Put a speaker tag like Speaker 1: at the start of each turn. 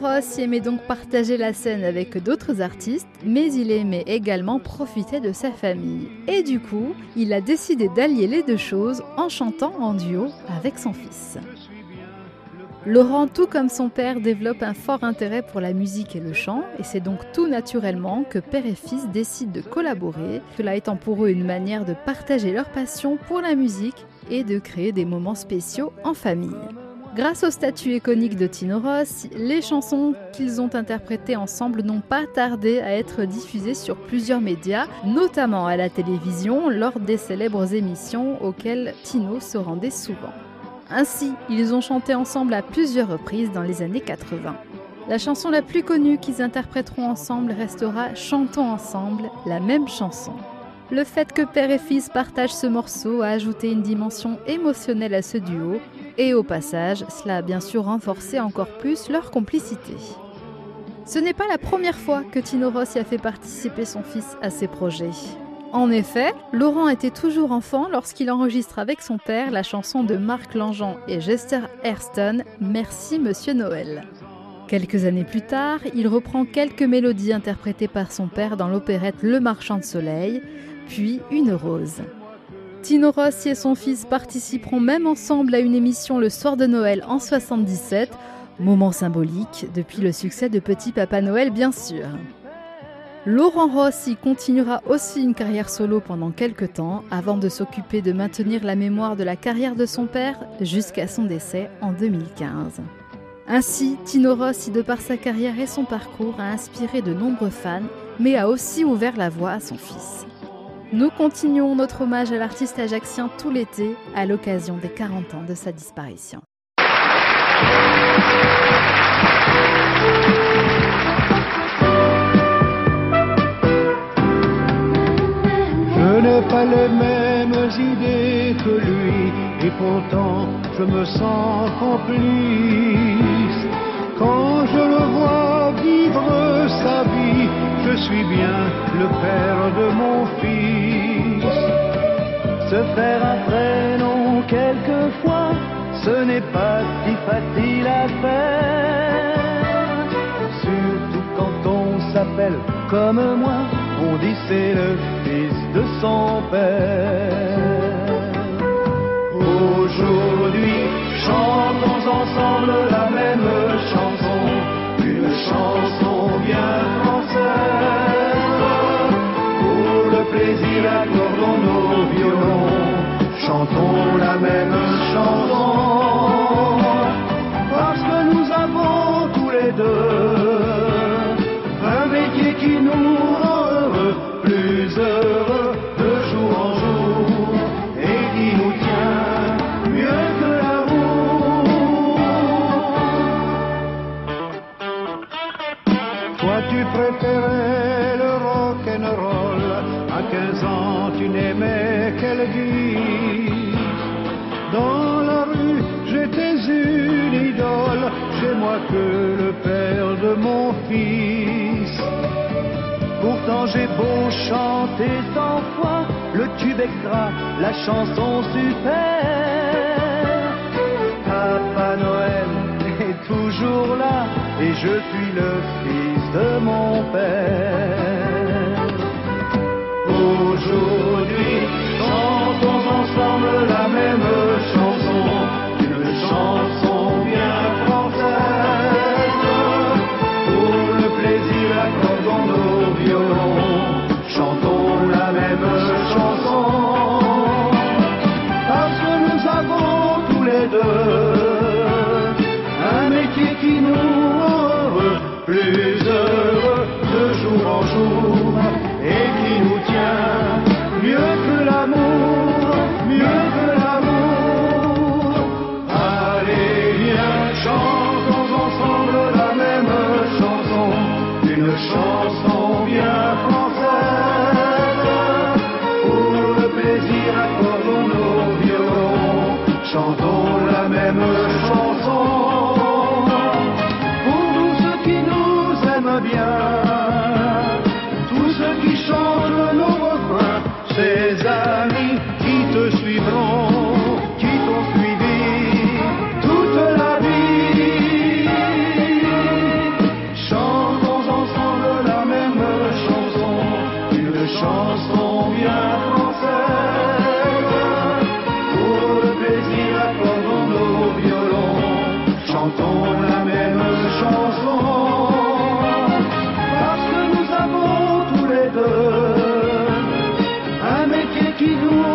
Speaker 1: Rossi aimait donc partager la scène avec d'autres artistes, mais il aimait également profiter de sa famille. Et du coup, il a décidé d'allier les deux choses en chantant en duo avec son fils. Laurent, tout comme son père, développe un fort intérêt pour la musique et le chant, et c'est donc tout naturellement que père et fils décident de collaborer, cela étant pour eux une manière de partager leur passion pour la musique et de créer des moments spéciaux en famille. Grâce au statut iconique de Tino Ross, les chansons qu'ils ont interprétées ensemble n'ont pas tardé à être diffusées sur plusieurs médias, notamment à la télévision lors des célèbres émissions auxquelles Tino se rendait souvent. Ainsi, ils ont chanté ensemble à plusieurs reprises dans les années 80. La chanson la plus connue qu'ils interpréteront ensemble restera Chantons ensemble, la même chanson. Le fait que père et fils partagent ce morceau a ajouté une dimension émotionnelle à ce duo, et au passage, cela a bien sûr renforcé encore plus leur complicité. Ce n'est pas la première fois que Tino Rossi a fait participer son fils à ses projets. En effet, Laurent était toujours enfant lorsqu'il enregistre avec son père la chanson de Marc Langean et Jester Hairston, Merci Monsieur Noël. Quelques années plus tard, il reprend quelques mélodies interprétées par son père dans l'opérette Le Marchand de Soleil, puis Une rose. Tino Rossi et son fils participeront même ensemble à une émission le soir de Noël en 77, moment symbolique depuis le succès de Petit Papa Noël bien sûr. Laurent Rossi continuera aussi une carrière solo pendant quelques temps avant de s'occuper de maintenir la mémoire de la carrière de son père jusqu'à son décès en 2015. Ainsi, Tino Rossi, de par sa carrière et son parcours, a inspiré de nombreux fans, mais a aussi ouvert la voie à son fils. Nous continuons notre hommage à l'artiste ajaxien tout l'été à l'occasion des 40 ans de sa disparition.
Speaker 2: n'ai pas les mêmes idées que lui, et pourtant je me sens complice. Quand je le vois vivre sa vie, je suis bien le père de mon fils. Se faire un prénom quelquefois, ce n'est pas si facile à faire. Surtout quand on s'appelle comme moi, on dit c'est le fils de son père. Un métier qui nous rend heureux, plus heureux de jour en jour, et qui nous tient mieux que l'amour. Toi tu préférais le rock and roll, à 15 ans tu n'aimais qu'elle dise. Dans la rue, j'étais une idole, chez moi que père de mon fils. Pourtant j'ai beau chanter cent fois le tube extra, la chanson super. Papa Noël est toujours là et je suis le fils de mon père. Aujourd'hui, plus heureux de jour en jour et qui nous tient mieux que l'amour, mieux que l'amour. Allez, viens, chantons ensemble la même chanson, une chanson bien française. Pour le plaisir, accordons nos violons, chantons. Nous dansons bien français, pour le plaisir comme nos violons, chantons la même chanson, parce que nous avons tous les deux un métier qui nous